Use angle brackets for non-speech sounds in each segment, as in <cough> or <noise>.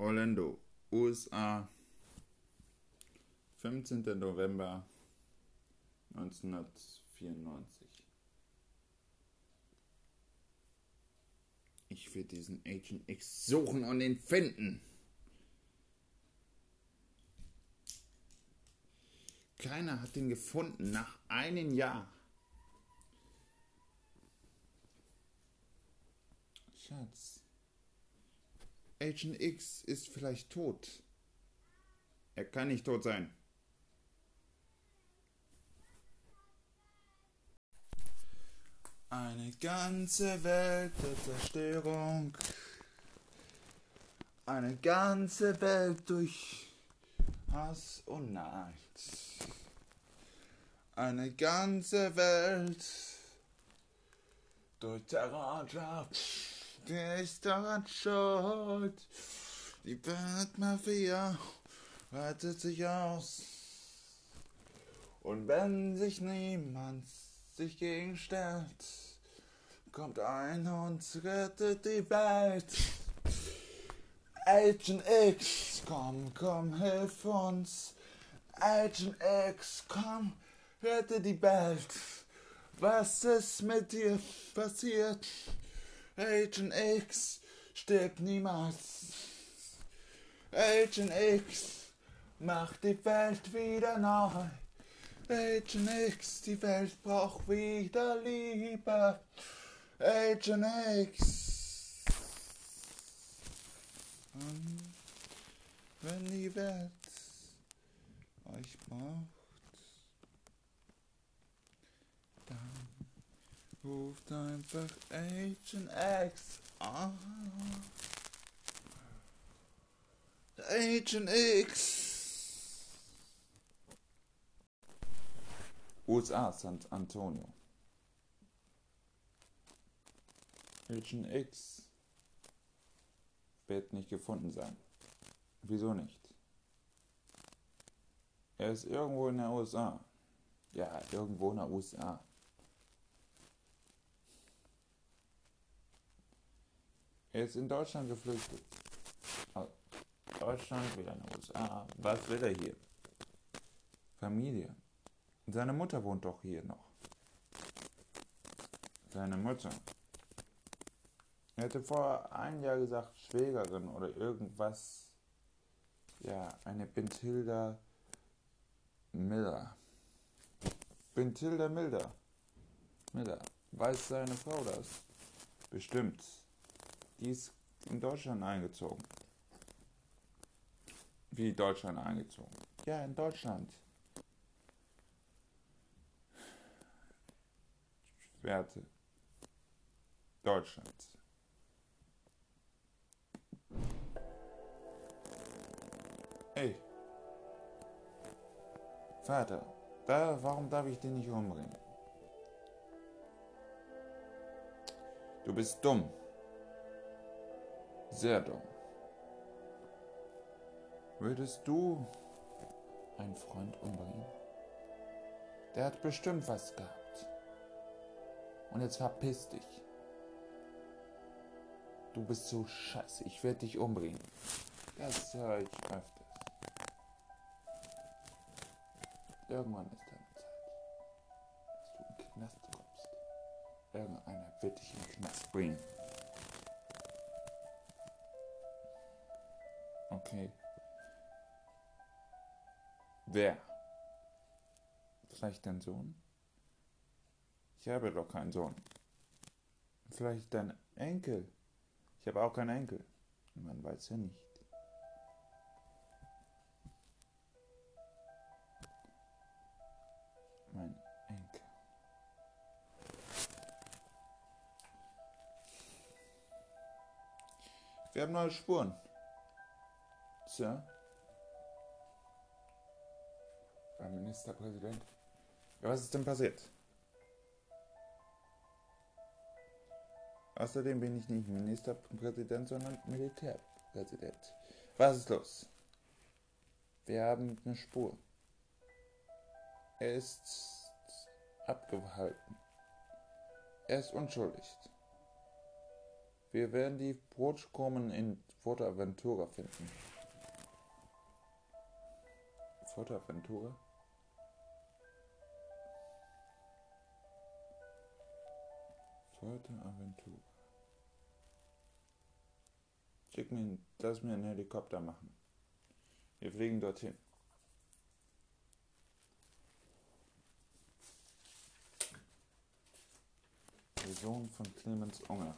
Orlando, USA, 15. November 1994. Ich will diesen Agent X suchen und ihn finden. Keiner hat ihn gefunden nach einem Jahr. Schatz. Agent X ist vielleicht tot. Er kann nicht tot sein. Eine ganze Welt der Zerstörung. Eine ganze Welt durch Hass und Neid. Eine ganze Welt durch Terror. Der ist daran schuld. Die Weltmafia reitet sich aus. Und wenn sich niemand sich gegenstellt, kommt ein und rettet die Welt. Agent X, komm, komm, hilf uns. Agent X, komm, rette die Welt. Was ist mit dir passiert? Agent X stirbt niemals. Agent X macht die Welt wieder neu. Agent X, die Welt braucht wieder Liebe. Agent X. Wenn die Welt euch braucht, ruft einfach Agent X an. Agent X. USA, San Antonio. Agent X wird nicht gefunden sein. Wieso nicht? Er ist irgendwo in der USA. Ja, irgendwo in der USA. Er ist in Deutschland geflüchtet. Aus Deutschland, wieder in den USA. Was will er hier? Familie. Seine Mutter wohnt doch hier noch. Seine Mutter. Er hätte vor einem Jahr gesagt, Schwägerin oder irgendwas. Ja, eine Bentilda Miller. Bentilda Miller. Miller. Weiß seine Frau das? Bestimmt. Die ist in Deutschland eingezogen. Wie Deutschland eingezogen? Ja, in Deutschland. Werte Deutschlands. Hey, Vater, da, warum darf ich dich nicht umbringen? Du bist dumm. Sehr dumm. Würdest du einen Freund umbringen? Der hat bestimmt was gehabt. Und jetzt verpiss dich. Du bist so scheiße. Ich werde dich umbringen. Das höre ich öfters. Irgendwann ist deine Zeit, dass du in den Knast kommst. Irgendeiner wird dich in den Knast bringen. Okay. Wer? Vielleicht dein Sohn? Ich habe doch keinen Sohn. Vielleicht dein Enkel. Ich habe auch keinen Enkel. Man weiß ja nicht. Mein Enkel. Wir haben neue Spuren. Sir? Herr Ministerpräsident. Ja, was ist denn passiert? Außerdem bin ich nicht Ministerpräsident, sondern Militärpräsident. Was ist los? Wir haben eine Spur. Er ist abgehalten. Er ist unschuldig. Wir werden die Brotkrumen in Fortaventura finden. Fortaventura? Fortaventura. Schick mir, lass mir einen Helikopter machen. Wir fliegen dorthin. Der Sohn von Clemens Unger.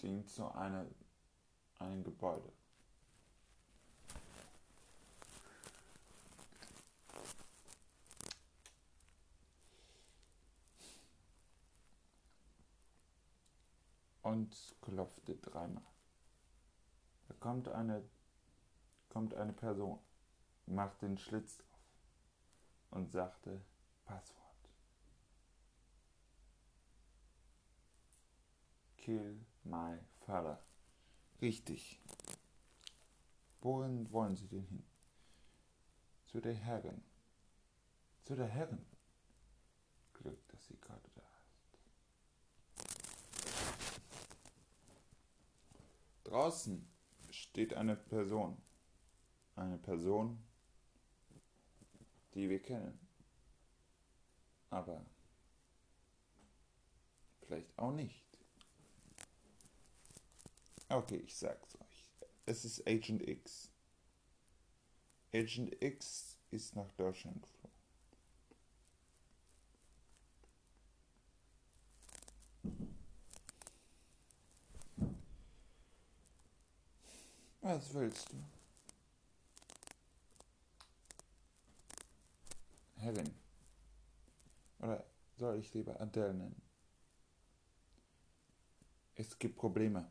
ging zu einer, einem Gebäude. Und klopfte dreimal. Da kommt eine, kommt eine Person, macht den Schlitz auf und sagte Passwort. Kill my father. Richtig. Wohin wollen Sie denn hin? Zu der Herrin. Zu der Herrin. Glück, dass sie gerade da ist. Draußen steht eine Person. Eine Person, die wir kennen. Aber vielleicht auch nicht. Okay, ich sag's euch. Es ist Agent X. Agent X ist nach Deutschland geflogen. Was willst du? Herrin. Oder soll ich lieber Adele nennen? Es gibt Probleme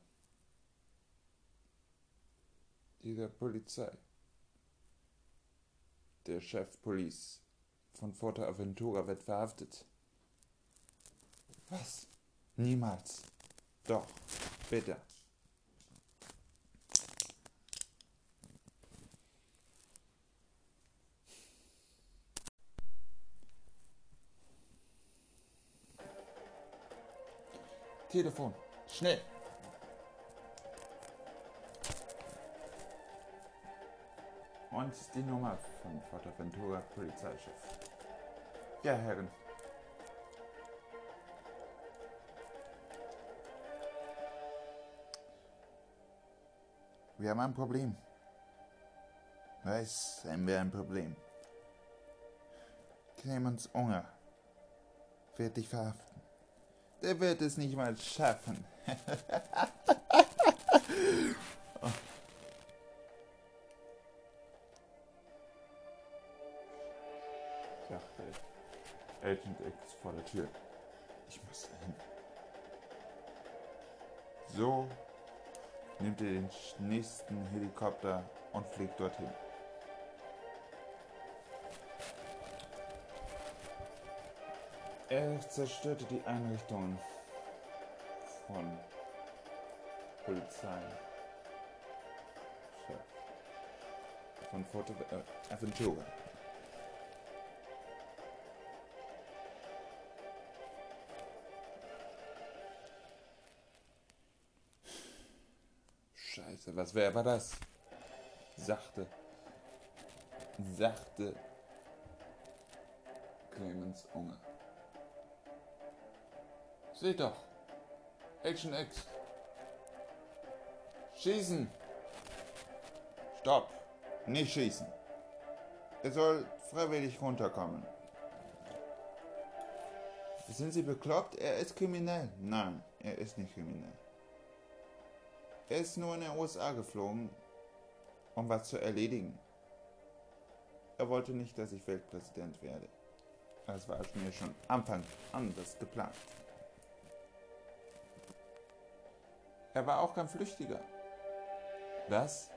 dieser Polizei. Der Chef Police von Aventura wird verhaftet. Was? Niemals. Doch, bitte. Telefon, schnell. Und die Nummer von Forteventura Polizeichef. Ja, Herren. Wir haben ein Problem. Was haben wir ein Problem? Clemens Unger wird dich verhaften. Der wird es nicht mal schaffen. <laughs> Agent X vor der Tür. Ich muss dahin. So nimmt er den nächsten Helikopter und fliegt dorthin. Er zerstörte die Einrichtungen von Polizei. Von Forte äh, Aventura. Was wer war das? Sachte. Sachte. Clemens Unger. Seht doch. Action X. Schießen. Stopp. Nicht schießen. Er soll freiwillig runterkommen. Sind Sie bekloppt? Er ist kriminell. Nein, er ist nicht kriminell. Er ist nur in den USA geflogen, um was zu erledigen. Er wollte nicht, dass ich Weltpräsident werde. Das war mir schon Anfang anders geplant. Er war auch kein Flüchtiger. Was?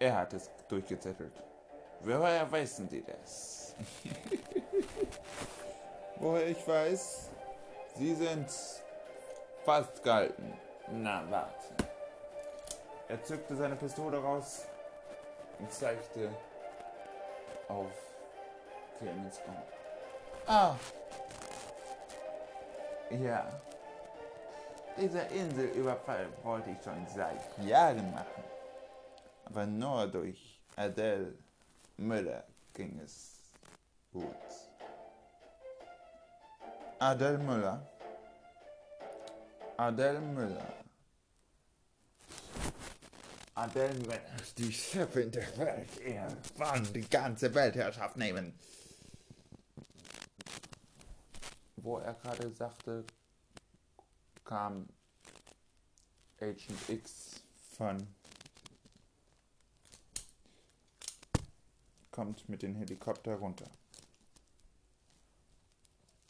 Er hat es durchgezettelt. Woher wissen Sie das? <laughs> Woher ich weiß, Sie sind festgehalten. Na, warte. Er zückte seine Pistole raus und zeigte auf Clemens um. Ah. Ja. Dieser Inselüberfall wollte ich schon seit Jahren machen. Aber nur durch Adele Müller ging es gut. Adele Müller. Adele Müller. Adele Müller. Die Chefin der Welt. Er wollen die ganze Weltherrschaft nehmen. Wo er gerade sagte, kam Agent X von kommt mit dem Helikopter runter.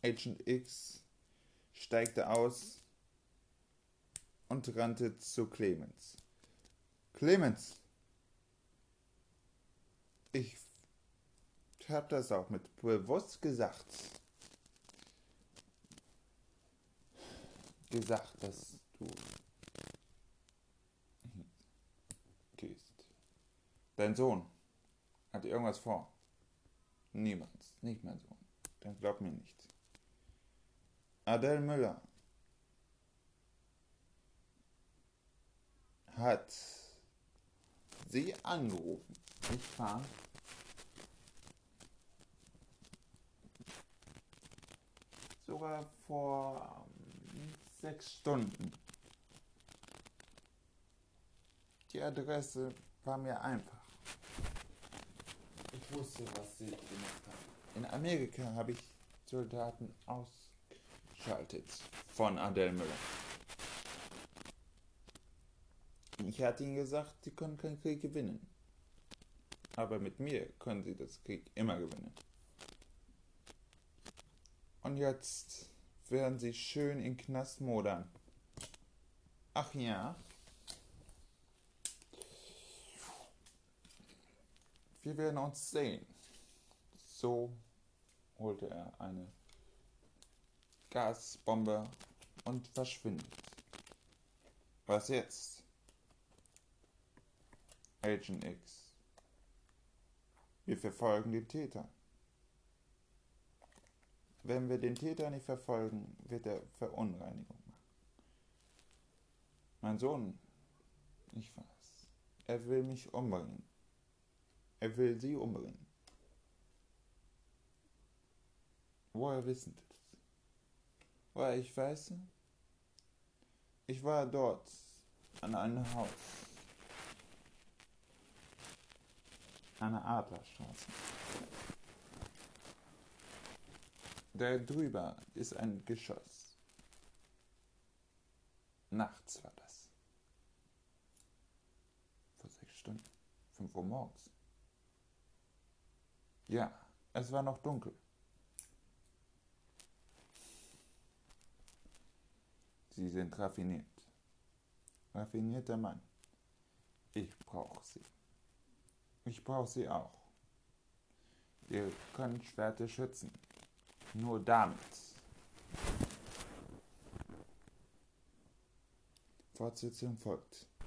Agent X steigte aus und rannte zu Clemens. Clemens! Ich hab das auch mit bewusst gesagt. Gesagt, dass du gehst. Dein Sohn hat irgendwas vor. Niemals, nicht mein Sohn. Dann glaub mir nicht. Adele Müller hat sie angerufen, nicht wahr? Sogar vor ähm, sechs Stunden. Die Adresse war mir einfach. Ich wusste, was sie gemacht haben. In Amerika habe ich Soldaten ausgeschaltet von Adele Müller. Ich hatte ihnen gesagt, sie können keinen Krieg gewinnen. Aber mit mir können sie das Krieg immer gewinnen. Und jetzt werden sie schön in Knast modern. Ach ja. Wir werden uns sehen. So holte er eine Gasbombe und verschwindet. Was jetzt? Agent X. Wir verfolgen den Täter. Wenn wir den Täter nicht verfolgen, wird er Verunreinigung machen. Mein Sohn, ich weiß, er will mich umbringen. Er will sie umbringen. Woher wissen das? Woher ich weiß? Ich war dort an einem Haus. Der Adlerstraße. Da drüber ist ein Geschoss. Nachts war das. Vor sechs Stunden. Fünf Uhr morgens. Ja, es war noch dunkel. Sie sind raffiniert. Raffinierter Mann. Ich brauche sie. Ich brauche sie auch. Wir können Schwerte schützen. Nur damit. Fortsetzung folgt.